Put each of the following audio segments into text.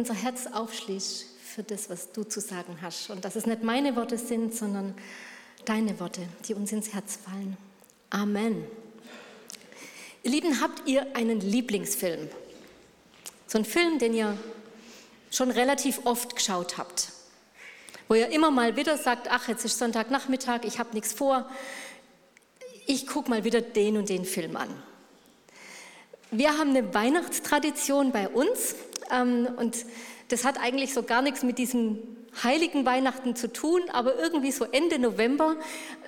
unser Herz aufschließt für das, was du zu sagen hast. Und dass es nicht meine Worte sind, sondern deine Worte, die uns ins Herz fallen. Amen. Ihr Lieben, habt ihr einen Lieblingsfilm? So einen Film, den ihr schon relativ oft geschaut habt, wo ihr immer mal wieder sagt, ach, jetzt ist Sonntagnachmittag, ich habe nichts vor, ich gucke mal wieder den und den Film an. Wir haben eine Weihnachtstradition bei uns und das hat eigentlich so gar nichts mit diesem heiligen Weihnachten zu tun, aber irgendwie so Ende November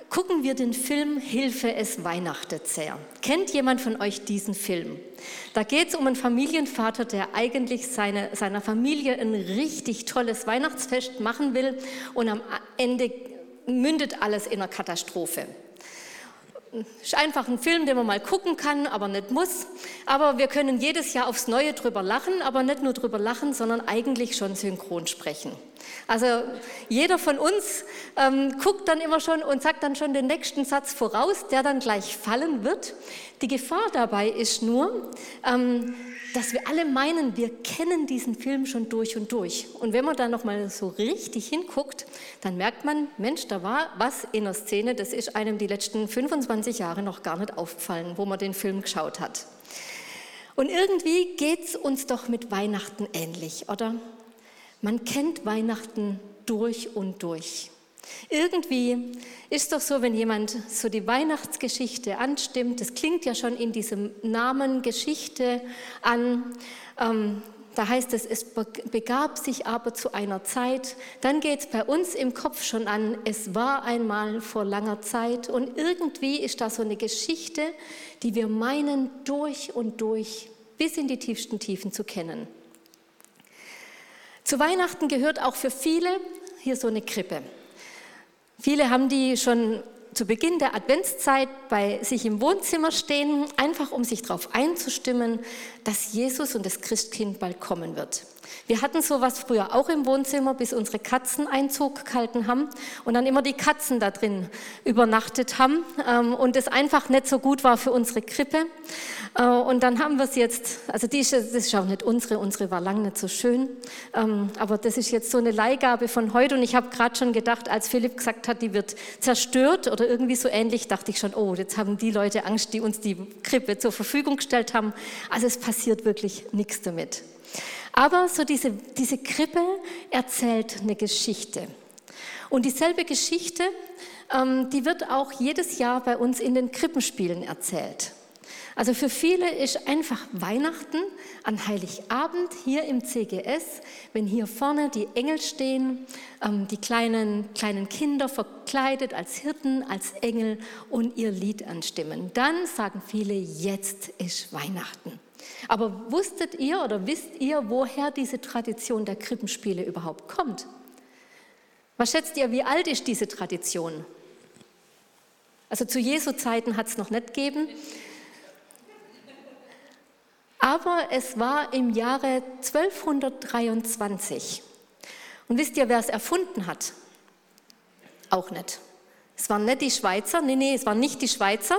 gucken wir den Film Hilfe, es weihnachtet sehr. Kennt jemand von euch diesen Film? Da geht es um einen Familienvater, der eigentlich seine, seiner Familie ein richtig tolles Weihnachtsfest machen will und am Ende mündet alles in einer Katastrophe ist einfach ein Film, den man mal gucken kann, aber nicht muss. Aber wir können jedes Jahr aufs Neue drüber lachen, aber nicht nur drüber lachen, sondern eigentlich schon synchron sprechen. Also jeder von uns ähm, guckt dann immer schon und sagt dann schon den nächsten Satz voraus, der dann gleich fallen wird. Die Gefahr dabei ist nur, ähm, dass wir alle meinen, wir kennen diesen Film schon durch und durch. Und wenn man da noch mal so richtig hinguckt, dann merkt man, Mensch, da war was in der Szene, das ist einem die letzten 25 Jahre noch gar nicht aufgefallen, wo man den Film geschaut hat. Und irgendwie geht es uns doch mit Weihnachten ähnlich, oder? Man kennt Weihnachten durch und durch. Irgendwie ist doch so, wenn jemand so die Weihnachtsgeschichte anstimmt, das klingt ja schon in diesem Namen Geschichte an, ähm, da heißt es, es begab sich aber zu einer Zeit, dann geht es bei uns im Kopf schon an, es war einmal vor langer Zeit und irgendwie ist da so eine Geschichte, die wir meinen durch und durch bis in die tiefsten Tiefen zu kennen. Zu Weihnachten gehört auch für viele hier so eine Krippe. Viele haben die schon zu Beginn der Adventszeit bei sich im Wohnzimmer stehen, einfach um sich darauf einzustimmen, dass Jesus und das Christkind bald kommen wird. Wir hatten sowas früher auch im Wohnzimmer, bis unsere Katzen Einzug gehalten haben und dann immer die Katzen da drin übernachtet haben ähm, und es einfach nicht so gut war für unsere Krippe. Äh, und dann haben wir es jetzt, also die ist, das ist auch nicht unsere, unsere war lang nicht so schön, ähm, aber das ist jetzt so eine Leihgabe von heute und ich habe gerade schon gedacht, als Philipp gesagt hat, die wird zerstört oder irgendwie so ähnlich, dachte ich schon, oh, jetzt haben die Leute Angst, die uns die Krippe zur Verfügung gestellt haben. Also es passiert wirklich nichts damit. Aber so diese, diese Krippe erzählt eine Geschichte. Und dieselbe Geschichte, ähm, die wird auch jedes Jahr bei uns in den Krippenspielen erzählt. Also für viele ist einfach Weihnachten an Heiligabend hier im CGS, wenn hier vorne die Engel stehen, ähm, die kleinen, kleinen Kinder verkleidet als Hirten, als Engel und ihr Lied anstimmen. Dann sagen viele, jetzt ist Weihnachten. Aber wusstet ihr oder wisst ihr, woher diese Tradition der Krippenspiele überhaupt kommt? Was schätzt ihr, wie alt ist diese Tradition? Also zu Jesu Zeiten hat es noch nicht gegeben. Aber es war im Jahre 1223. Und wisst ihr, wer es erfunden hat? Auch nicht. Es waren nicht die Schweizer, nee, nee, es waren nicht die Schweizer,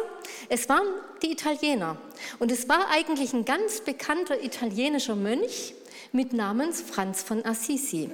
es waren die Italiener. Und es war eigentlich ein ganz bekannter italienischer Mönch mit Namens Franz von Assisi.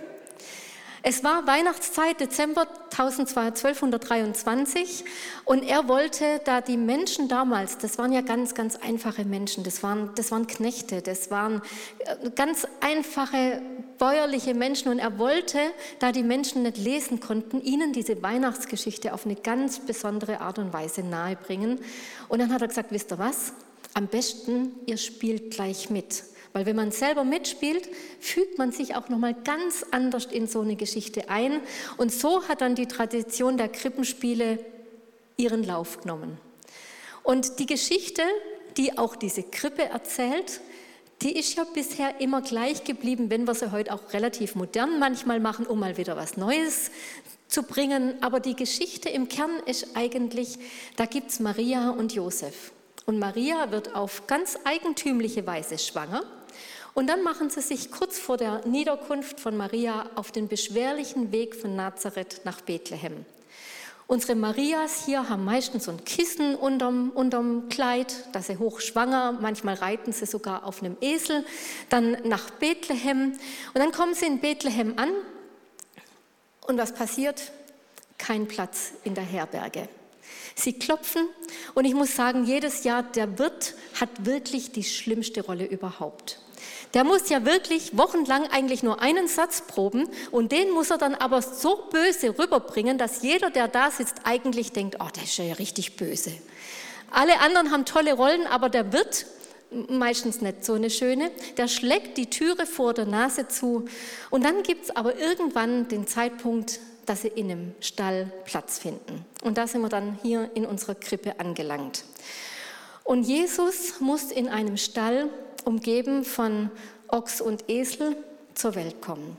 Es war Weihnachtszeit, Dezember 1223 und er wollte, da die Menschen damals, das waren ja ganz, ganz einfache Menschen, das waren, das waren Knechte, das waren äh, ganz einfache bäuerliche Menschen und er wollte, da die Menschen nicht lesen konnten, ihnen diese Weihnachtsgeschichte auf eine ganz besondere Art und Weise nahebringen. Und dann hat er gesagt, wisst ihr was? Am besten, ihr spielt gleich mit. Weil wenn man selber mitspielt, fügt man sich auch nochmal ganz anders in so eine Geschichte ein. Und so hat dann die Tradition der Krippenspiele ihren Lauf genommen. Und die Geschichte, die auch diese Krippe erzählt, die ist ja bisher immer gleich geblieben, wenn wir sie heute auch relativ modern manchmal machen, um mal wieder was Neues zu bringen. Aber die Geschichte im Kern ist eigentlich, da gibt es Maria und Josef. Und Maria wird auf ganz eigentümliche Weise schwanger. Und dann machen sie sich kurz vor der Niederkunft von Maria auf den beschwerlichen Weg von Nazareth nach Bethlehem. Unsere Marias hier haben meistens so ein Kissen unterm, unterm Kleid, da sie hochschwanger, manchmal reiten sie sogar auf einem Esel, dann nach Bethlehem und dann kommen sie in Bethlehem an und was passiert? Kein Platz in der Herberge. Sie klopfen und ich muss sagen, jedes Jahr der Wirt hat wirklich die schlimmste Rolle überhaupt. Der muss ja wirklich wochenlang eigentlich nur einen Satz proben und den muss er dann aber so böse rüberbringen, dass jeder, der da sitzt, eigentlich denkt, oh, der ist ja richtig böse. Alle anderen haben tolle Rollen, aber der Wirt meistens nicht so eine schöne, der schlägt die Türe vor der Nase zu und dann gibt es aber irgendwann den Zeitpunkt, dass sie in einem Stall Platz finden. Und da sind wir dann hier in unserer Krippe angelangt. Und Jesus muss in einem Stall umgeben von Ochs und Esel, zur Welt kommen.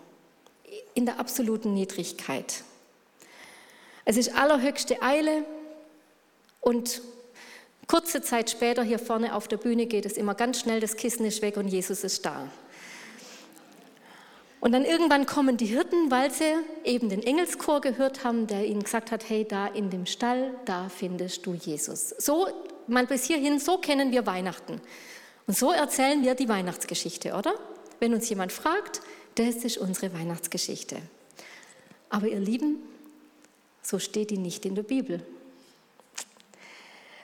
In der absoluten Niedrigkeit. Es ist allerhöchste Eile und kurze Zeit später hier vorne auf der Bühne geht es immer ganz schnell, das Kissen ist weg und Jesus ist da. Und dann irgendwann kommen die Hirten, weil sie eben den Engelschor gehört haben, der ihnen gesagt hat, hey, da in dem Stall, da findest du Jesus. So, man bis hierhin, so kennen wir Weihnachten. Und so erzählen wir die Weihnachtsgeschichte, oder? Wenn uns jemand fragt, das ist unsere Weihnachtsgeschichte. Aber ihr Lieben, so steht die nicht in der Bibel.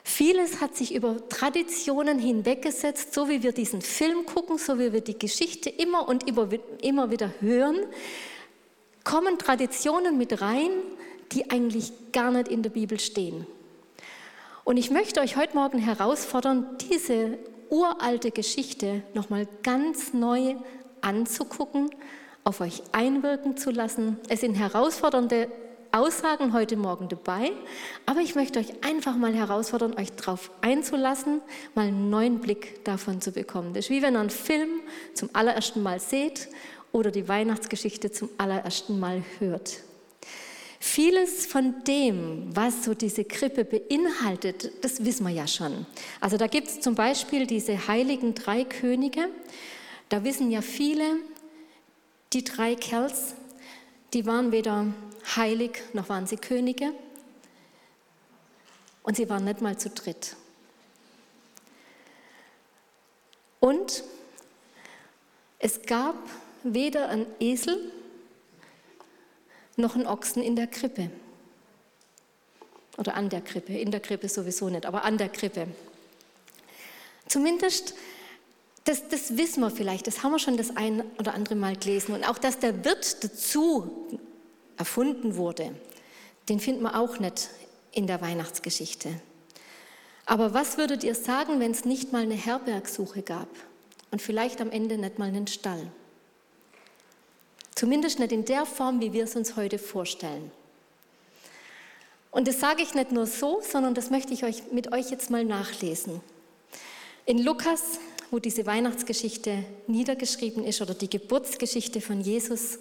Vieles hat sich über Traditionen hinweggesetzt, so wie wir diesen Film gucken, so wie wir die Geschichte immer und immer wieder hören, kommen Traditionen mit rein, die eigentlich gar nicht in der Bibel stehen. Und ich möchte euch heute Morgen herausfordern, diese uralte Geschichte nochmal ganz neu anzugucken, auf euch einwirken zu lassen. Es sind herausfordernde Aussagen heute Morgen dabei, aber ich möchte euch einfach mal herausfordern, euch darauf einzulassen, mal einen neuen Blick davon zu bekommen. Das ist wie wenn ihr einen Film zum allerersten Mal seht oder die Weihnachtsgeschichte zum allerersten Mal hört. Vieles von dem, was so diese Krippe beinhaltet, das wissen wir ja schon. Also da gibt es zum Beispiel diese heiligen drei Könige. Da wissen ja viele, die drei Kerls, die waren weder heilig noch waren sie Könige. Und sie waren nicht mal zu dritt. Und es gab weder einen Esel noch einen Ochsen in der Krippe. Oder an der Krippe, in der Krippe sowieso nicht, aber an der Krippe. Zumindest, das, das wissen wir vielleicht, das haben wir schon das ein oder andere Mal gelesen. Und auch, dass der Wirt dazu erfunden wurde, den finden wir auch nicht in der Weihnachtsgeschichte. Aber was würdet ihr sagen, wenn es nicht mal eine Herbergsuche gab und vielleicht am Ende nicht mal einen Stall? Zumindest nicht in der Form, wie wir es uns heute vorstellen. Und das sage ich nicht nur so, sondern das möchte ich euch, mit euch jetzt mal nachlesen. In Lukas, wo diese Weihnachtsgeschichte niedergeschrieben ist oder die Geburtsgeschichte von Jesus,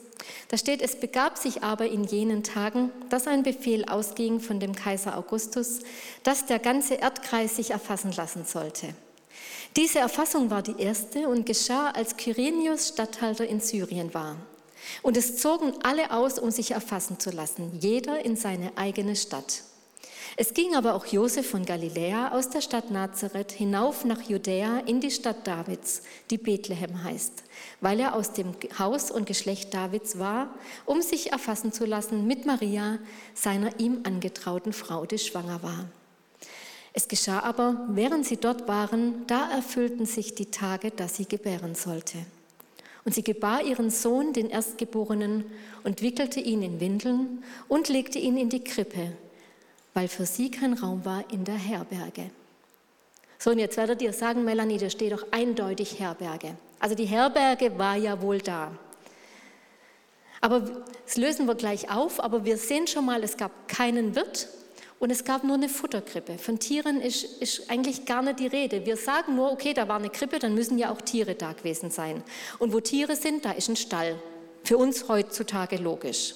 da steht, es begab sich aber in jenen Tagen, dass ein Befehl ausging von dem Kaiser Augustus, dass der ganze Erdkreis sich erfassen lassen sollte. Diese Erfassung war die erste und geschah, als Kyrenius Statthalter in Syrien war. Und es zogen alle aus, um sich erfassen zu lassen, jeder in seine eigene Stadt. Es ging aber auch Josef von Galiläa aus der Stadt Nazareth hinauf nach Judäa in die Stadt Davids, die Bethlehem heißt, weil er aus dem Haus und Geschlecht Davids war, um sich erfassen zu lassen mit Maria, seiner ihm angetrauten Frau, die schwanger war. Es geschah aber, während sie dort waren, da erfüllten sich die Tage, dass sie gebären sollte. Und sie gebar ihren Sohn, den Erstgeborenen, und wickelte ihn in Windeln und legte ihn in die Krippe, weil für sie kein Raum war in der Herberge. So, und jetzt werdet ihr sagen, Melanie, da steht doch eindeutig Herberge. Also die Herberge war ja wohl da. Aber das lösen wir gleich auf, aber wir sehen schon mal, es gab keinen Wirt, und es gab nur eine Futterkrippe. Von Tieren ist, ist, eigentlich gar nicht die Rede. Wir sagen nur, okay, da war eine Krippe, dann müssen ja auch Tiere da gewesen sein. Und wo Tiere sind, da ist ein Stall. Für uns heutzutage logisch.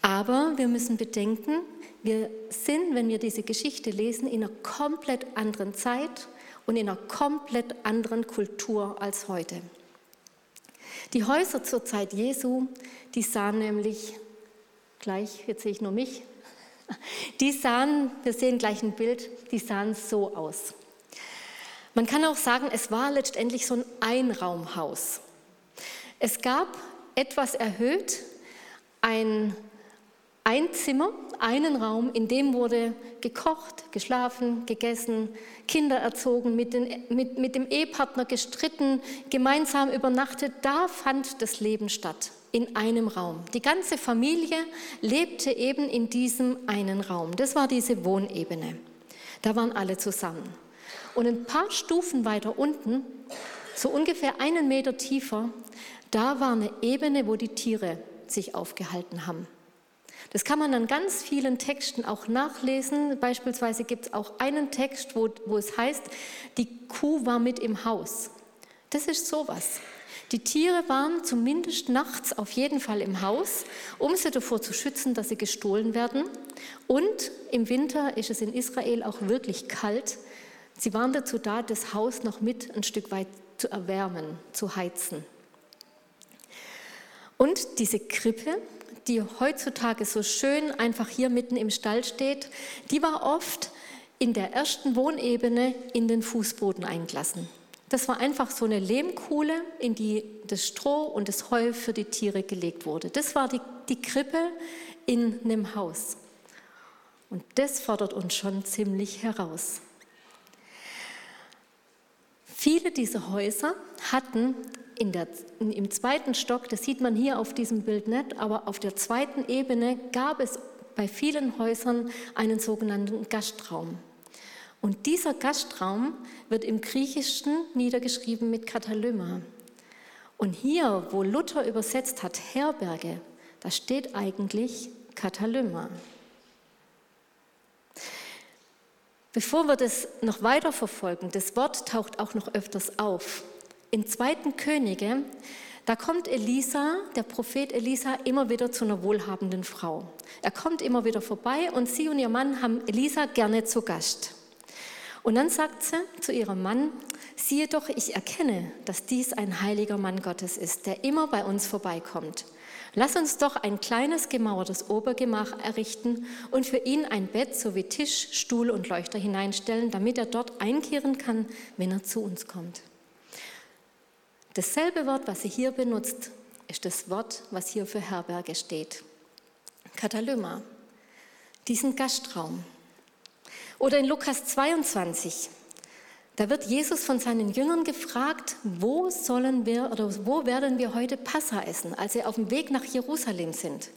Aber wir müssen bedenken, wir sind, wenn wir diese Geschichte lesen, in einer komplett anderen Zeit und in einer komplett anderen Kultur als heute. Die Häuser zur Zeit Jesu, die sahen nämlich, gleich, jetzt sehe ich nur mich, die sahen, wir sehen gleich ein Bild, die sahen so aus. Man kann auch sagen, es war letztendlich so ein Einraumhaus. Es gab etwas erhöht ein, ein Zimmer, einen Raum, in dem wurde gekocht, geschlafen, gegessen, Kinder erzogen, mit, den, mit, mit dem Ehepartner gestritten, gemeinsam übernachtet. Da fand das Leben statt, in einem Raum. Die ganze Familie lebte eben in diesem einen Raum. Das war diese Wohnebene. Da waren alle zusammen. Und ein paar Stufen weiter unten, so ungefähr einen Meter tiefer, da war eine Ebene, wo die Tiere sich aufgehalten haben. Das kann man an ganz vielen Texten auch nachlesen. Beispielsweise gibt es auch einen Text, wo, wo es heißt, die Kuh war mit im Haus. Das ist sowas. Die Tiere waren zumindest nachts auf jeden Fall im Haus, um sie davor zu schützen, dass sie gestohlen werden. Und im Winter ist es in Israel auch wirklich kalt. Sie waren dazu da, das Haus noch mit ein Stück weit zu erwärmen, zu heizen. Und diese Krippe, die heutzutage so schön einfach hier mitten im Stall steht, die war oft in der ersten Wohnebene in den Fußboden eingelassen. Das war einfach so eine Lehmkuhle, in die das Stroh und das Heu für die Tiere gelegt wurde. Das war die, die Krippe in einem Haus. Und das fordert uns schon ziemlich heraus. Viele dieser Häuser hatten der, im zweiten Stock, das sieht man hier auf diesem Bild nicht, aber auf der zweiten Ebene gab es bei vielen Häusern einen sogenannten Gastraum. Und dieser Gastraum wird im Griechischen niedergeschrieben mit Katalyma. Und hier, wo Luther übersetzt hat Herberge, da steht eigentlich Katalyma. Bevor wir das noch weiter verfolgen, das Wort taucht auch noch öfters auf. Im zweiten Könige, da kommt Elisa, der Prophet Elisa, immer wieder zu einer wohlhabenden Frau. Er kommt immer wieder vorbei und sie und ihr Mann haben Elisa gerne zu Gast. Und dann sagt sie zu ihrem Mann, siehe doch, ich erkenne, dass dies ein heiliger Mann Gottes ist, der immer bei uns vorbeikommt. Lass uns doch ein kleines gemauertes Obergemach errichten und für ihn ein Bett sowie Tisch, Stuhl und Leuchter hineinstellen, damit er dort einkehren kann, wenn er zu uns kommt. Dasselbe Wort, was sie hier benutzt, ist das Wort, was hier für Herberge steht. Katalyma, diesen Gastraum. Oder in Lukas 22, da wird Jesus von seinen Jüngern gefragt, wo sollen wir oder wo werden wir heute Passa essen, als sie auf dem Weg nach Jerusalem sind.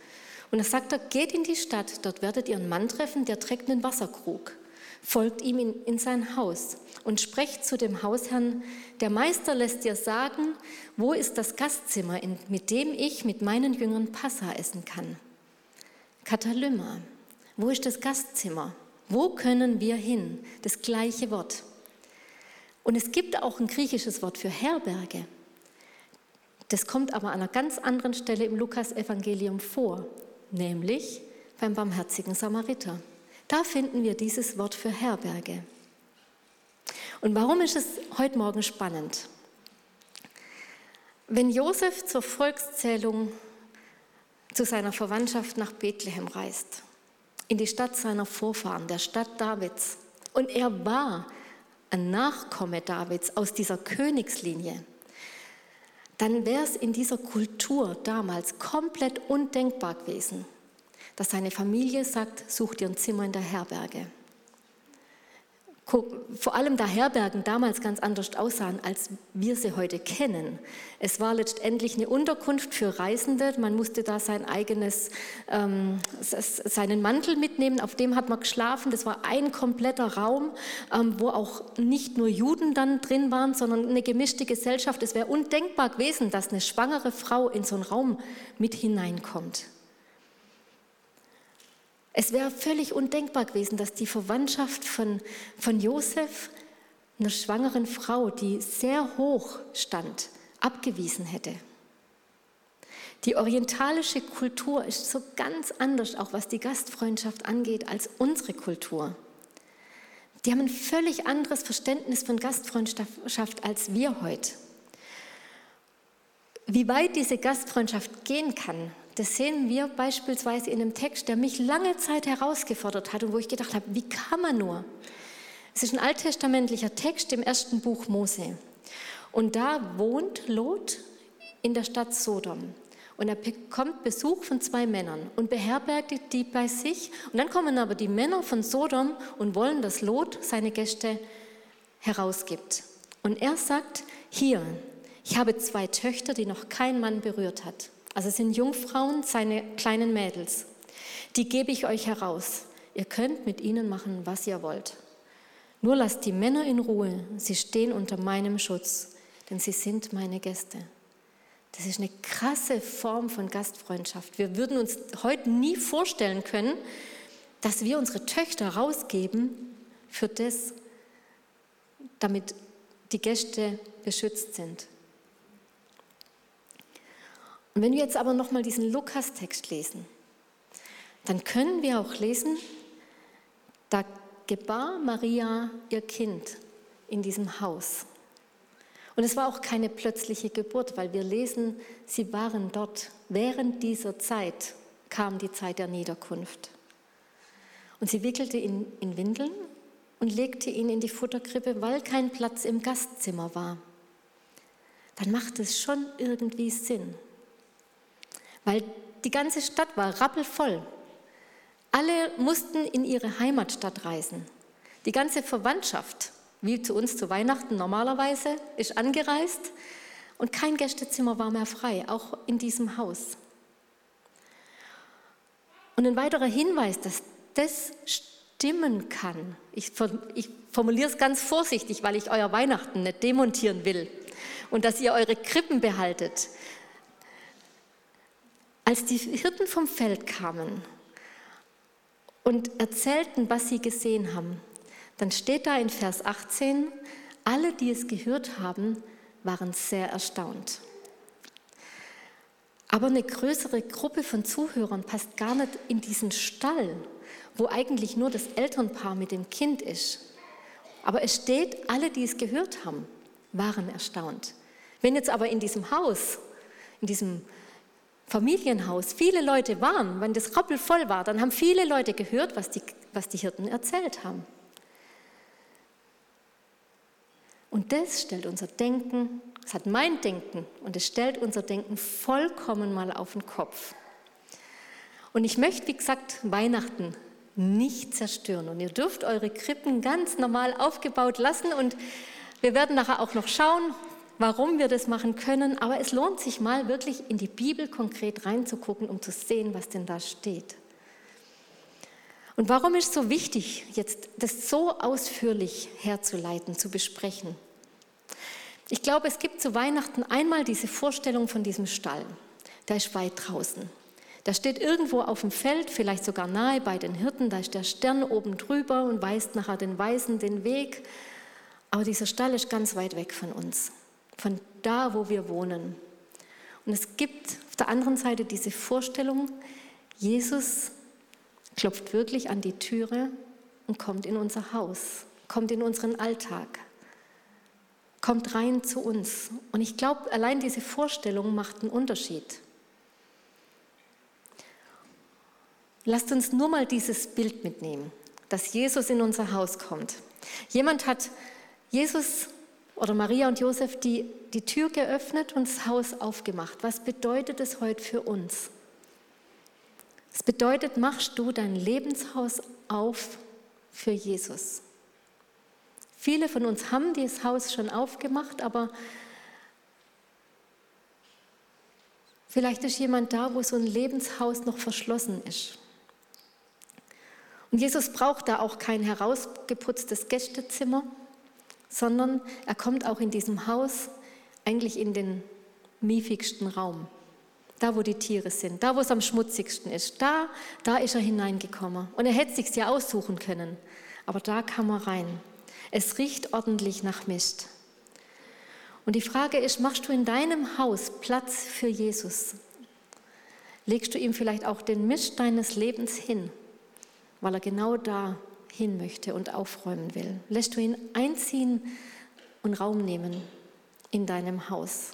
Und da sagt er, geht in die Stadt, dort werdet ihr einen Mann treffen, der trägt einen Wasserkrug. Folgt ihm in, in sein Haus und sprecht zu dem Hausherrn, der Meister lässt dir sagen, wo ist das Gastzimmer, in, mit dem ich mit meinen Jüngern Passa essen kann. Katalyma, wo ist das Gastzimmer? Wo können wir hin? Das gleiche Wort. Und es gibt auch ein griechisches Wort für Herberge. Das kommt aber an einer ganz anderen Stelle im Lukas-Evangelium vor, nämlich beim barmherzigen Samariter. Da finden wir dieses Wort für Herberge. Und warum ist es heute Morgen spannend? Wenn Josef zur Volkszählung zu seiner Verwandtschaft nach Bethlehem reist, in die Stadt seiner Vorfahren, der Stadt Davids, und er war ein Nachkomme Davids aus dieser Königslinie, dann wäre es in dieser Kultur damals komplett undenkbar gewesen, dass seine Familie sagt, such dir ein Zimmer in der Herberge vor allem da Herbergen damals ganz anders aussahen, als wir sie heute kennen. Es war letztendlich eine Unterkunft für Reisende. Man musste da sein eigenes, ähm, seinen Mantel mitnehmen, auf dem hat man geschlafen. Das war ein kompletter Raum, ähm, wo auch nicht nur Juden dann drin waren, sondern eine gemischte Gesellschaft. Es wäre undenkbar gewesen, dass eine schwangere Frau in so einen Raum mit hineinkommt. Es wäre völlig undenkbar gewesen, dass die Verwandtschaft von, von Josef einer schwangeren Frau, die sehr hoch stand, abgewiesen hätte. Die orientalische Kultur ist so ganz anders, auch was die Gastfreundschaft angeht, als unsere Kultur. Die haben ein völlig anderes Verständnis von Gastfreundschaft als wir heute. Wie weit diese Gastfreundschaft gehen kann, Das sehen wir beispielsweise in einem Text, der mich lange Zeit herausgefordert hat und wo ich gedacht habe, wie kann man nur? Es ist ein alttestamentlicher Text im ersten Buch Mose. Und da wohnt Lot in der Stadt Sodom. Und er bekommt Besuch von zwei Männern und beherbergt die bei sich. Und dann kommen aber die Männer von Sodom und wollen, dass Lot seine Gäste herausgibt. Und er sagt, hier, ich habe zwei Töchter, die noch kein Mann berührt hat. Also es sind Jungfrauen, seine kleinen Mädels. Die gebe ich euch heraus. Ihr könnt mit ihnen machen, was ihr wollt. Nur lasst die Männer in Ruhe, sie stehen unter meinem Schutz, denn sie sind meine Gäste. Das ist eine krasse Form von Gastfreundschaft. Wir würden uns heute nie vorstellen können, dass wir unsere Töchter rausgeben für das, damit die Gäste beschützt sind. Und wenn wir jetzt aber nochmal diesen Lukas-Text lesen, dann können wir auch lesen, da gebar Maria ihr Kind in diesem Haus. Und es war auch keine plötzliche Geburt, weil wir lesen, sie waren dort. Während dieser Zeit kam die Zeit der Niederkunft. Und sie wickelte ihn in Windeln und legte ihn in die Futterkrippe, weil kein Platz im Gastzimmer war. Dann macht es schon irgendwie Sinn. Weil die ganze Stadt war rappelvoll. Alle mussten in ihre Heimatstadt reisen. Die ganze Verwandtschaft wie zu uns zu Weihnachten normalerweise, ist angereist und kein Gästezimmer war mehr frei, auch in diesem Haus. Und ein weiterer Hinweis, dass das stimmen kann, ich, ich formuliere es ganz vorsichtig, weil ich euer Weihnachten nicht demontieren will und dass ihr eure Krippen behaltet. Als die Hirten vom Feld kamen und erzählten, was sie gesehen haben, dann steht da in Vers 18, alle, die es gehört haben, waren sehr erstaunt. Aber eine größere Gruppe von Zuhörern passt gar nicht in diesen Stall, wo eigentlich nur das Elternpaar mit dem Kind ist. Aber es steht, alle, die es gehört haben, waren erstaunt. Wenn jetzt aber in diesem Haus, in diesem Familienhaus viele Leute waren, wenn das rappelvoll war, dann haben viele Leute gehört, was die, was die Hirten erzählt haben. Und das stellt unser Denken, das hat mein Denken und es stellt unser Denken vollkommen mal auf den Kopf. Und ich möchte, wie gesagt, Weihnachten nicht zerstören. Und ihr dürft eure Krippen ganz normal aufgebaut lassen. Und wir werden nachher auch noch schauen, warum wir das machen können. Aber es lohnt sich mal wirklich in die Bibel konkret reinzugucken, um zu sehen, was denn da steht. Und warum ist so wichtig, jetzt das so ausführlich herzuleiten, zu besprechen? Ich glaube, es gibt zu Weihnachten einmal diese Vorstellung von diesem Stall. Der ist weit draußen. Der steht irgendwo auf dem Feld, vielleicht sogar nahe bei den Hirten. Da ist der Stern oben drüber und weist nachher den Weisen den Weg. Aber dieser Stall ist ganz weit weg von uns, von da, wo wir wohnen. Und es gibt auf der anderen Seite diese Vorstellung, Jesus klopft wirklich an die Türe und kommt in unser Haus, kommt in unseren Alltag, kommt rein zu uns. Und ich glaube, allein diese Vorstellung macht einen Unterschied. Lasst uns nur mal dieses Bild mitnehmen, dass Jesus in unser Haus kommt. Jemand hat Jesus oder Maria und Josef die, die Tür geöffnet und das Haus aufgemacht. Was bedeutet es heute für uns? Es bedeutet, machst du dein Lebenshaus auf für Jesus. Viele von uns haben dieses Haus schon aufgemacht, aber vielleicht ist jemand da, wo so ein Lebenshaus noch verschlossen ist. Und Jesus braucht da auch kein herausgeputztes Gästezimmer, sondern er kommt auch in diesem Haus eigentlich in den miefigsten Raum da wo die Tiere sind, da wo es am schmutzigsten ist, da, da ist er hineingekommen. Und er hätte sich ja aussuchen können, aber da kam er rein. Es riecht ordentlich nach Mist. Und die Frage ist, machst du in deinem Haus Platz für Jesus? Legst du ihm vielleicht auch den Mist deines Lebens hin, weil er genau da hin möchte und aufräumen will? Lässt du ihn einziehen und Raum nehmen in deinem Haus?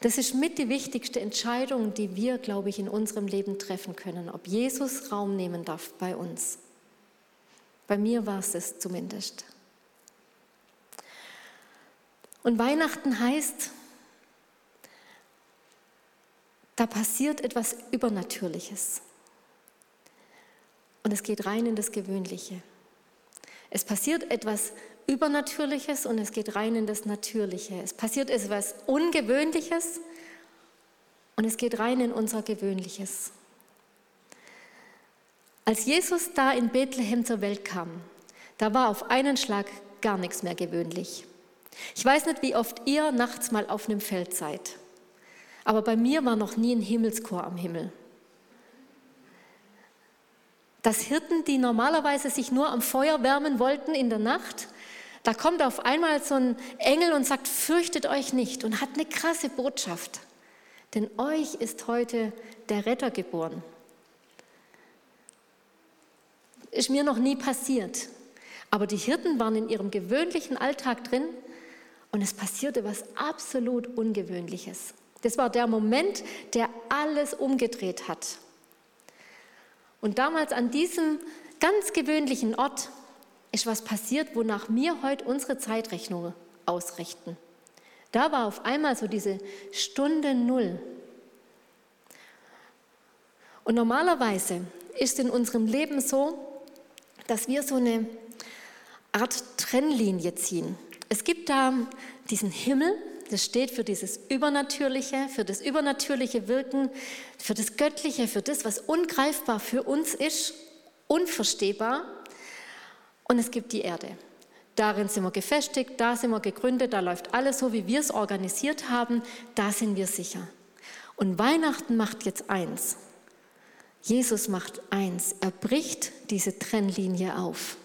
Das ist mit die wichtigste Entscheidung, die wir, glaube ich, in unserem Leben treffen können, ob Jesus Raum nehmen darf bei uns. Bei mir war es es zumindest. Und Weihnachten heißt, da passiert etwas Übernatürliches. Und es geht rein in das Gewöhnliche. Es passiert etwas Übernatürliches und es geht rein in das Natürliche. Es passiert etwas Ungewöhnliches und es geht rein in unser Gewöhnliches. Als Jesus da in Bethlehem zur Welt kam, da war auf einen Schlag gar nichts mehr gewöhnlich. Ich weiß nicht, wie oft ihr nachts mal auf einem Feld seid, aber bei mir war noch nie ein Himmelschor am Himmel. Dass Hirten, die normalerweise sich nur am Feuer wärmen wollten in der Nacht, da kommt auf einmal so ein Engel und sagt, fürchtet euch nicht und hat eine krasse Botschaft. Denn euch ist heute der Retter geboren. Ist mir noch nie passiert. Aber die Hirten waren in ihrem gewöhnlichen Alltag drin und es passierte was absolut Ungewöhnliches. Das war der Moment, der alles umgedreht hat. Und damals an diesem ganz gewöhnlichen Ort ist was passiert, wonach wir heute unsere Zeitrechnung ausrichten. Da war auf einmal so diese Stunde Null. Und normalerweise ist in unserem Leben so, dass wir so eine Art Trennlinie ziehen. Es gibt da diesen Himmel, das steht für dieses Übernatürliche, für das übernatürliche Wirken, für das Göttliche, für das, was ungreifbar für uns ist, unverstehbar. Und es gibt die Erde. Darin sind wir gefestigt, da sind wir gegründet, da läuft alles so, wie wir es organisiert haben, da sind wir sicher. Und Weihnachten macht jetzt eins. Jesus macht eins. Er bricht diese Trennlinie auf.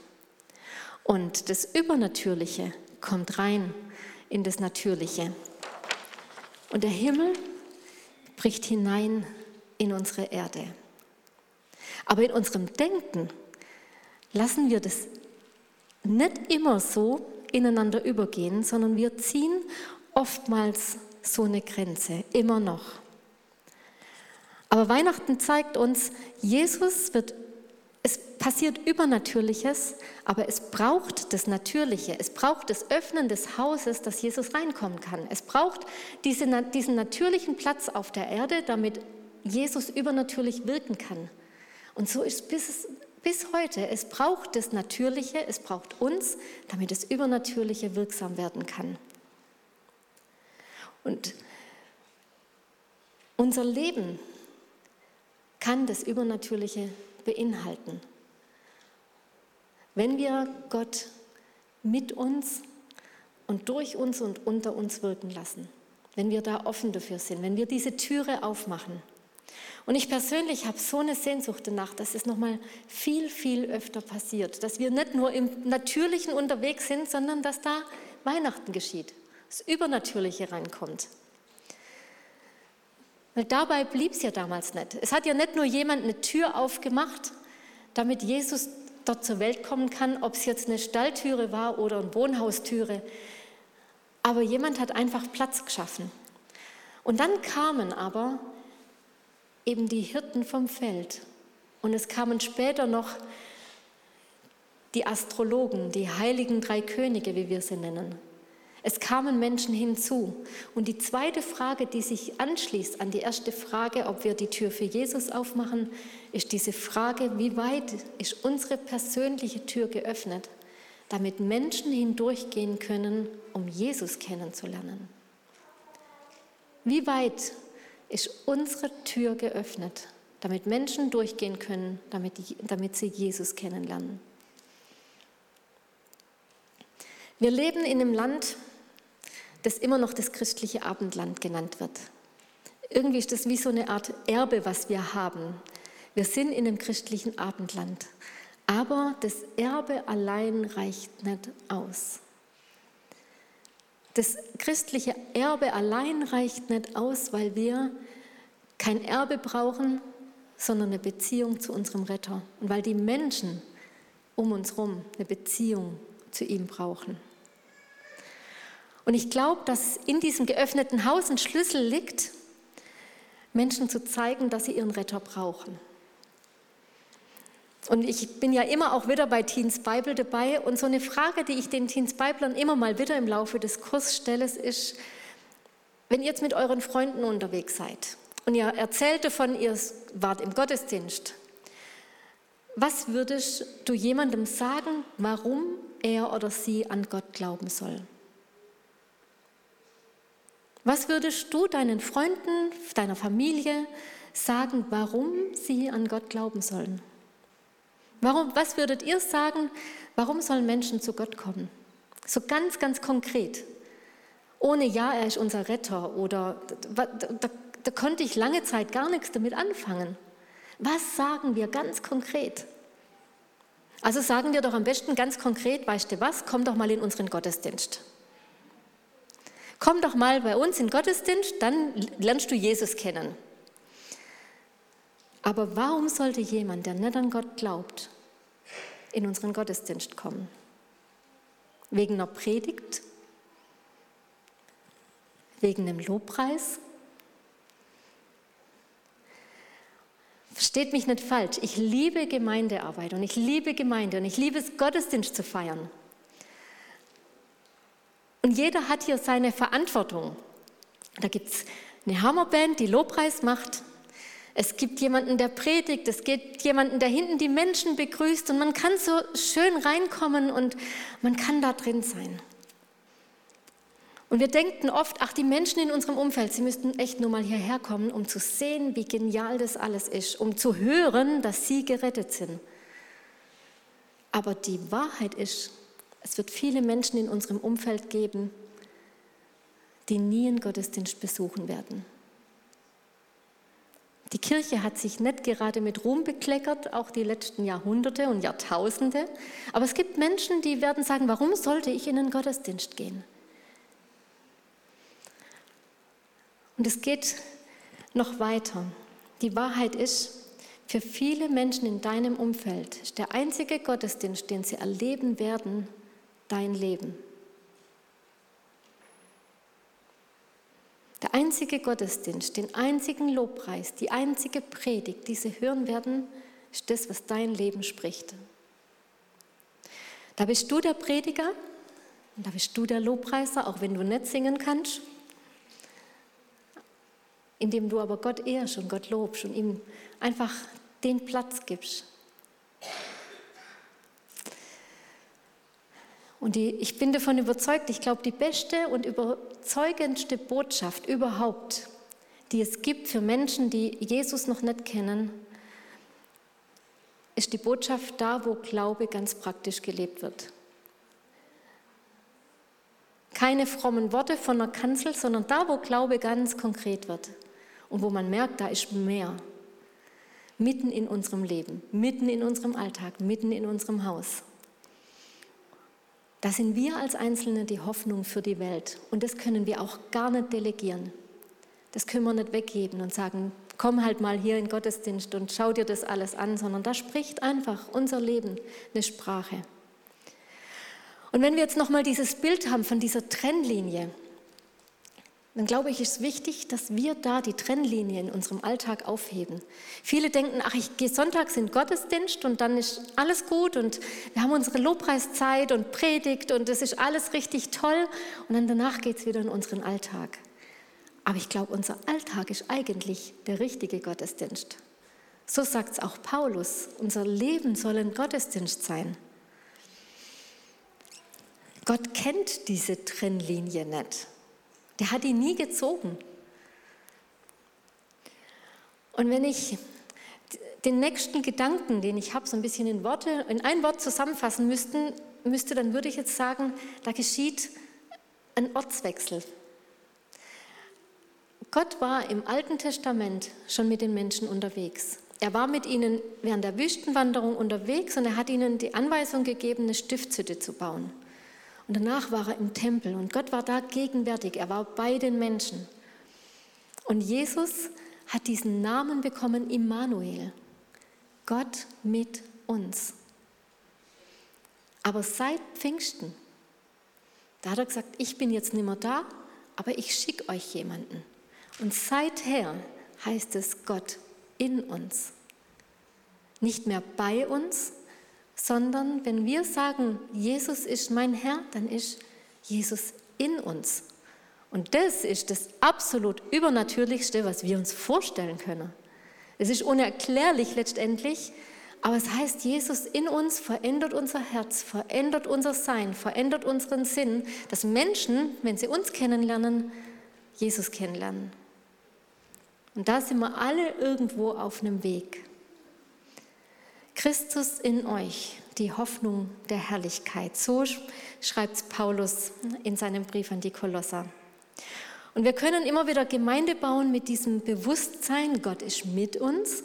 Und das Übernatürliche kommt rein in das Natürliche. Und der Himmel bricht hinein in unsere Erde. Aber in unserem Denken lassen wir das nicht immer so ineinander übergehen, sondern wir ziehen oftmals so eine Grenze, immer noch. Aber Weihnachten zeigt uns, Jesus wird es passiert Übernatürliches, aber es braucht das Natürliche. Es braucht das Öffnen des Hauses, dass Jesus reinkommen kann. Es braucht diese, diesen natürlichen Platz auf der Erde, damit Jesus übernatürlich wirken kann. Und so ist bis, bis heute. Es braucht das Natürliche, es braucht uns, damit das Übernatürliche wirksam werden kann. Und unser Leben kann das Übernatürliche beinhalten. Wenn wir Gott mit uns und durch uns und unter uns wirken lassen, wenn wir da offen dafür sind, wenn wir diese Türe aufmachen. Und ich persönlich habe so eine Sehnsucht danach, dass es nochmal viel, viel öfter passiert, dass wir nicht nur im Natürlichen unterwegs sind, sondern dass da Weihnachten geschieht, das Übernatürliche reinkommt. Weil dabei blieb es ja damals nicht. Es hat ja nicht nur jemand eine Tür aufgemacht, damit Jesus dort zur Welt kommen kann, ob es jetzt eine Stalltüre war oder eine Wohnhaustüre. Aber jemand hat einfach Platz geschaffen. Und dann kamen aber eben die Hirten vom Feld. Und es kamen später noch die Astrologen, die heiligen drei Könige, wie wir sie nennen. Es kamen Menschen hinzu. Und die zweite Frage, die sich anschließt an die erste Frage, ob wir die Tür für Jesus aufmachen, ist diese Frage, wie weit ist unsere persönliche Tür geöffnet, damit Menschen hindurchgehen können, um Jesus kennenzulernen. Wie weit ist unsere Tür geöffnet, damit Menschen durchgehen können, damit, damit sie Jesus kennenlernen. Wir leben in einem Land, das immer noch das christliche Abendland genannt wird. Irgendwie ist das wie so eine Art Erbe, was wir haben. Wir sind in einem christlichen Abendland. Aber das Erbe allein reicht nicht aus. Das christliche Erbe allein reicht nicht aus, weil wir kein Erbe brauchen, sondern eine Beziehung zu unserem Retter. Und weil die Menschen um uns herum eine Beziehung zu ihm brauchen. Und ich glaube, dass in diesem geöffneten Haus ein Schlüssel liegt, Menschen zu zeigen, dass sie ihren Retter brauchen. Und ich bin ja immer auch wieder bei Teens Bible dabei. Und so eine Frage, die ich den Teens Biblern immer mal wieder im Laufe des Kurses stelle, ist, wenn ihr jetzt mit euren Freunden unterwegs seid und ihr erzählt davon, ihr wart im Gottesdienst, was würdest du jemandem sagen, warum er oder sie an Gott glauben soll? Was würdest du deinen Freunden, deiner Familie sagen, warum sie an Gott glauben sollen? Warum, was würdet ihr sagen, warum sollen Menschen zu Gott kommen? So ganz, ganz konkret. Ohne Ja, er ist unser Retter oder da, da, da konnte ich lange Zeit gar nichts damit anfangen. Was sagen wir ganz konkret? Also sagen wir doch am besten ganz konkret, weißt du was, komm doch mal in unseren Gottesdienst. Komm doch mal bei uns in Gottesdienst, dann lernst du Jesus kennen. Aber warum sollte jemand, der nicht an Gott glaubt, in unseren Gottesdienst kommen? Wegen einer Predigt? Wegen einem Lobpreis? Versteht mich nicht falsch, ich liebe Gemeindearbeit und ich liebe Gemeinde und ich liebe es, Gottesdienst zu feiern. Und jeder hat hier seine Verantwortung. Da gibt es eine Hammerband, die Lobpreis macht. Es gibt jemanden, der predigt. Es gibt jemanden, der hinten die Menschen begrüßt. Und man kann so schön reinkommen und man kann da drin sein. Und wir denken oft, ach, die Menschen in unserem Umfeld, sie müssten echt nur mal hierher kommen, um zu sehen, wie genial das alles ist, um zu hören, dass sie gerettet sind. Aber die Wahrheit ist, es wird viele Menschen in unserem Umfeld geben, die nie einen Gottesdienst besuchen werden. Die Kirche hat sich nicht gerade mit Ruhm bekleckert, auch die letzten Jahrhunderte und Jahrtausende. Aber es gibt Menschen, die werden sagen, warum sollte ich in einen Gottesdienst gehen? Und es geht noch weiter. Die Wahrheit ist, für viele Menschen in deinem Umfeld ist der einzige Gottesdienst, den sie erleben werden, dein Leben. Der einzige Gottesdienst, den einzigen Lobpreis, die einzige Predigt, die sie hören werden, ist das, was dein Leben spricht. Da bist du der Prediger und da bist du der Lobpreiser, auch wenn du nicht singen kannst, indem du aber Gott ehrst und Gott lobst und ihm einfach den Platz gibst. Und die, ich bin davon überzeugt, ich glaube, die beste und überzeugendste Botschaft überhaupt, die es gibt für Menschen, die Jesus noch nicht kennen, ist die Botschaft da, wo Glaube ganz praktisch gelebt wird. Keine frommen Worte von der Kanzel, sondern da, wo Glaube ganz konkret wird und wo man merkt, da ist mehr. Mitten in unserem Leben, mitten in unserem Alltag, mitten in unserem Haus. Da sind wir als Einzelne die Hoffnung für die Welt. Und das können wir auch gar nicht delegieren. Das können wir nicht weggeben und sagen, komm halt mal hier in Gottesdienst und schau dir das alles an, sondern da spricht einfach unser Leben eine Sprache. Und wenn wir jetzt nochmal dieses Bild haben von dieser Trennlinie, dann glaube ich, ist es wichtig, dass wir da die Trennlinie in unserem Alltag aufheben. Viele denken, ach, ich gehe sonntags in Gottesdienst und dann ist alles gut und wir haben unsere Lobpreiszeit und Predigt und es ist alles richtig toll und dann danach geht es wieder in unseren Alltag. Aber ich glaube, unser Alltag ist eigentlich der richtige Gottesdienst. So sagt es auch Paulus, unser Leben soll ein Gottesdienst sein. Gott kennt diese Trennlinie nicht. Der hat ihn nie gezogen. Und wenn ich den nächsten Gedanken, den ich habe, so ein bisschen in Worte, in ein Wort zusammenfassen müssten, müsste, dann würde ich jetzt sagen, da geschieht ein Ortswechsel. Gott war im Alten Testament schon mit den Menschen unterwegs. Er war mit ihnen während der Wüstenwanderung unterwegs und er hat ihnen die Anweisung gegeben, eine Stiftshütte zu bauen. Und danach war er im Tempel und Gott war da gegenwärtig. Er war bei den Menschen. Und Jesus hat diesen Namen bekommen, Immanuel. Gott mit uns. Aber seit Pfingsten, Da hat er gesagt, ich bin jetzt nicht mehr da, aber ich schicke euch jemanden. Und seither heißt es Gott in uns. Nicht mehr bei uns, sondern wenn wir sagen, Jesus ist mein Herr, dann ist Jesus in uns. Und das ist das absolut Übernatürlichste, was wir uns vorstellen können. Es ist unerklärlich letztendlich, aber es heißt, Jesus in uns verändert unser Herz, verändert unser Sein, verändert unseren Sinn, dass Menschen, wenn sie uns kennenlernen, Jesus kennenlernen. Und da sind wir alle irgendwo auf einem Weg. Christus in euch, die Hoffnung der Herrlichkeit. So schreibt Paulus in seinem Brief an die Kolosser. Und wir können immer wieder Gemeinde bauen mit diesem Bewusstsein, Gott ist mit uns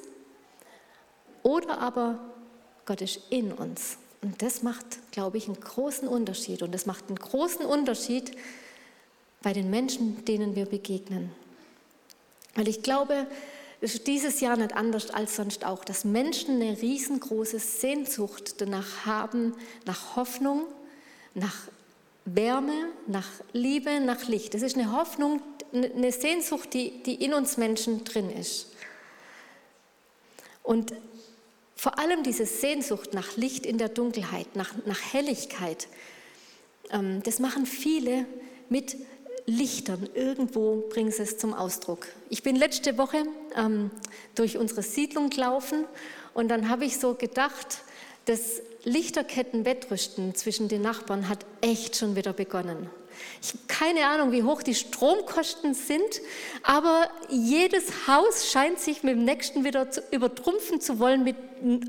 oder aber Gott ist in uns. Und das macht, glaube ich, einen großen Unterschied. Und das macht einen großen Unterschied bei den Menschen, denen wir begegnen. Weil ich glaube, ist dieses Jahr nicht anders als sonst auch, dass Menschen eine riesengroße Sehnsucht danach haben, nach Hoffnung, nach Wärme, nach Liebe, nach Licht. Das ist eine Hoffnung, eine Sehnsucht, die, die in uns Menschen drin ist. Und vor allem diese Sehnsucht nach Licht in der Dunkelheit, nach, nach Helligkeit, ähm, das machen viele mit Lichtern. Irgendwo bringen sie es zum Ausdruck. Ich bin letzte Woche ähm, durch unsere Siedlung gelaufen und dann habe ich so gedacht, das Lichterkettenwettrüsten zwischen den Nachbarn hat echt schon wieder begonnen. Ich habe keine Ahnung, wie hoch die Stromkosten sind, aber jedes Haus scheint sich mit dem nächsten wieder zu übertrumpfen zu wollen. Mit,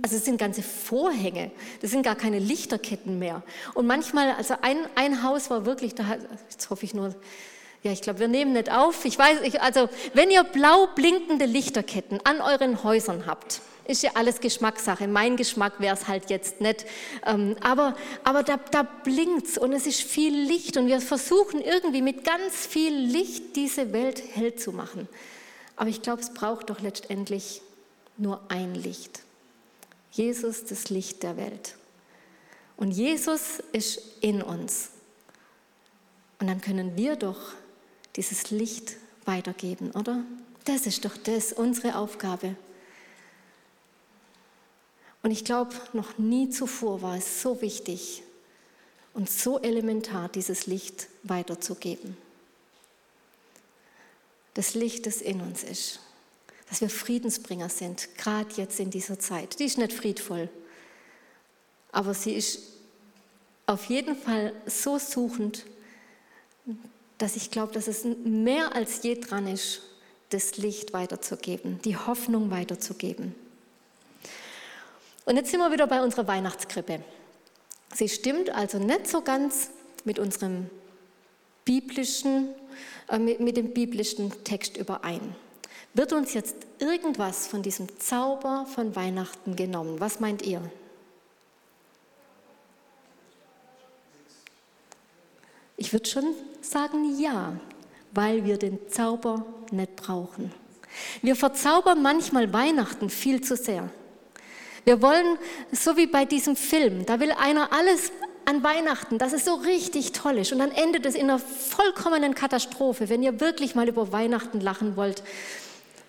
also es sind ganze Vorhänge, das sind gar keine Lichterketten mehr. Und manchmal, also ein, ein Haus war wirklich, da, jetzt hoffe ich nur, ja, ich glaube, wir nehmen nicht auf. Ich weiß, ich, also wenn ihr blau blinkende Lichterketten an euren Häusern habt, ist ja alles Geschmackssache. Mein Geschmack wäre es halt jetzt nicht. Ähm, aber aber da, da blinkt und es ist viel Licht und wir versuchen irgendwie mit ganz viel Licht diese Welt hell zu machen. Aber ich glaube, es braucht doch letztendlich nur ein Licht. Jesus, das Licht der Welt. Und Jesus ist in uns. Und dann können wir doch dieses Licht weitergeben, oder? Das ist doch das, unsere Aufgabe. Und ich glaube, noch nie zuvor war es so wichtig und so elementar, dieses Licht weiterzugeben. Das Licht, das in uns ist. Dass wir Friedensbringer sind, gerade jetzt in dieser Zeit. Die ist nicht friedvoll, aber sie ist auf jeden Fall so suchend, dass ich glaube, dass es mehr als je dran ist, das Licht weiterzugeben, die Hoffnung weiterzugeben. Und jetzt sind wir wieder bei unserer Weihnachtskrippe. Sie stimmt also nicht so ganz mit unserem biblischen, äh, mit, mit dem biblischen Text überein. Wird uns jetzt irgendwas von diesem Zauber von Weihnachten genommen? Was meint ihr? Ich würde schon sagen ja, weil wir den Zauber nicht brauchen. Wir verzaubern manchmal Weihnachten viel zu sehr. Wir wollen, so wie bei diesem Film, da will einer alles an Weihnachten, dass es so richtig toll ist. Und dann endet es in einer vollkommenen Katastrophe. Wenn ihr wirklich mal über Weihnachten lachen wollt,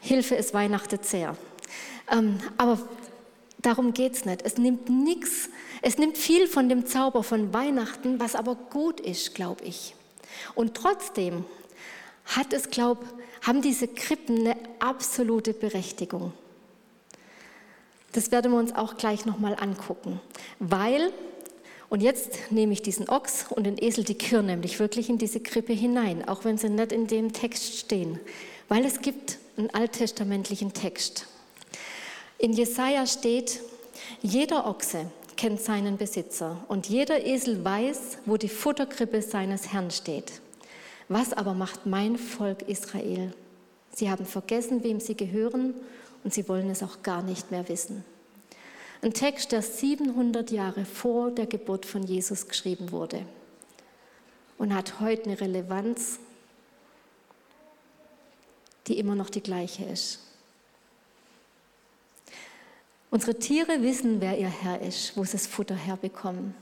Hilfe, es weihnachtet sehr. Ähm, aber darum geht es nicht. Es nimmt nichts, es nimmt viel von dem Zauber von Weihnachten, was aber gut ist, glaube ich. Und trotzdem hat es, glaub, haben diese Krippen eine absolute Berechtigung. Das werden wir uns auch gleich nochmal angucken, weil, und jetzt nehme ich diesen Ochs und den Esel, die Kür nämlich wirklich in diese Krippe hinein, auch wenn sie nicht in dem Text stehen, weil es gibt einen alttestamentlichen Text. In Jesaja steht, jeder Ochse kennt seinen Besitzer und jeder Esel weiß, wo die Futterkrippe seines Herrn steht. Was aber macht mein Volk Israel? Sie haben vergessen, wem sie gehören und sie wollen es auch gar nicht mehr wissen. Ein Text, der 700 Jahre vor der Geburt von Jesus geschrieben wurde und hat heute eine Relevanz, die immer noch die gleiche ist. Unsere Tiere wissen, wer ihr Herr ist, wo sie das Futter herbekommen.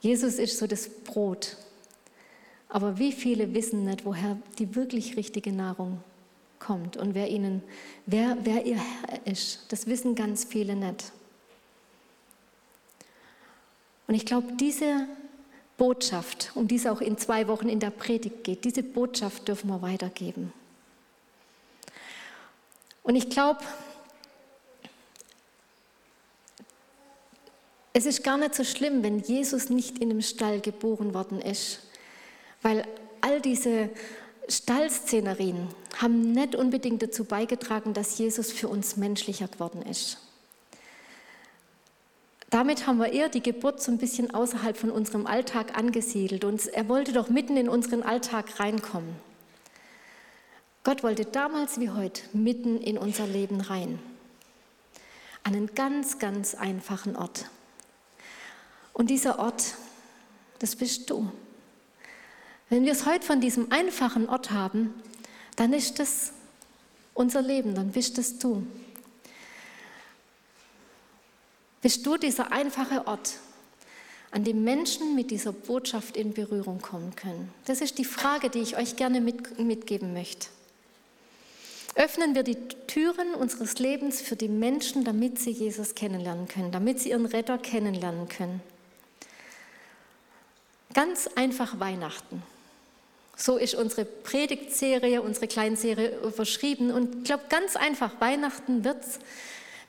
Jesus ist so das Brot, Aber wie viele wissen nicht, woher die wirklich richtige Nahrung kommt und wer ihnen, wer, wer ihr Herr ist. Das wissen ganz viele nicht. Und ich glaube, diese Botschaft, um die es auch in zwei Wochen in der Predigt geht, diese Botschaft dürfen wir weitergeben. Und ich glaube, es ist gar nicht so schlimm, wenn Jesus nicht in dem Stall geboren worden ist, weil all diese Stallszenerien haben nicht unbedingt dazu beigetragen, dass Jesus für uns menschlicher geworden ist. Damit haben wir eher die Geburt so ein bisschen außerhalb von unserem Alltag angesiedelt und er wollte doch mitten in unseren Alltag reinkommen. Gott wollte damals wie heute mitten in unser Leben rein. An einen ganz, ganz einfachen Ort. Und dieser Ort, das bist du. Wenn wir es heute von diesem einfachen Ort haben, dann ist das unser Leben, dann bist das du bist du dieser einfache Ort, an dem Menschen mit dieser Botschaft in Berührung kommen können? Das ist die Frage, die ich euch gerne mit, mitgeben möchte. Öffnen wir die Türen unseres Lebens für die Menschen, damit sie Jesus kennenlernen können, damit sie ihren Retter kennenlernen können. Ganz einfach Weihnachten. So ist unsere Predigtserie, unsere Kleinserie überschrieben. Und ich glaube, ganz einfach Weihnachten wird es,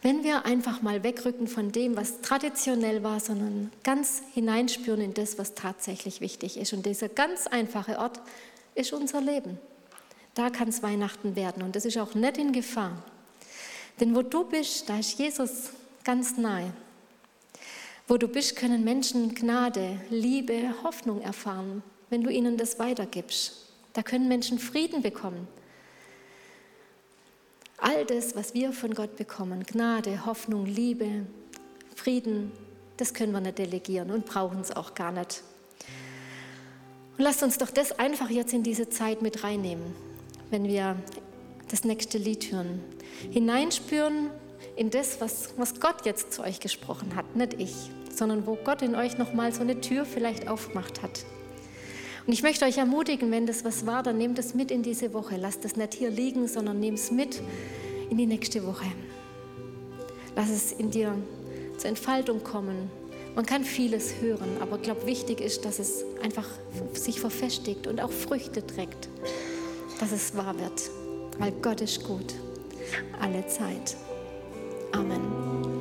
wenn wir einfach mal wegrücken von dem, was traditionell war, sondern ganz hineinspüren in das, was tatsächlich wichtig ist. Und dieser ganz einfache Ort ist unser Leben. Da kann es Weihnachten werden und das ist auch nicht in Gefahr. Denn wo du bist, da ist Jesus ganz nahe. Wo du bist, können Menschen Gnade, Liebe, Hoffnung erfahren, wenn du ihnen das weitergibst. Da können Menschen Frieden bekommen. All das, was wir von Gott bekommen, Gnade, Hoffnung, Liebe, Frieden, das können wir nicht delegieren und brauchen es auch gar nicht. Und lasst uns doch das einfach jetzt in diese Zeit mit reinnehmen, wenn wir das nächste Lied hören. Hineinspüren in das, was, was Gott jetzt zu euch gesprochen hat, nicht ich, sondern wo Gott in euch nochmal so eine Tür vielleicht aufgemacht hat. Und ich möchte euch ermutigen, wenn das was war, dann nehmt es mit in diese Woche. Lasst es nicht hier liegen, sondern nehmt es mit in die nächste Woche. Lass es in dir zur Entfaltung kommen. Man kann vieles hören, aber ich glaube, wichtig ist, dass es einfach sich verfestigt und auch Früchte trägt, dass es wahr wird, weil Gott ist gut, alle Zeit. Amen.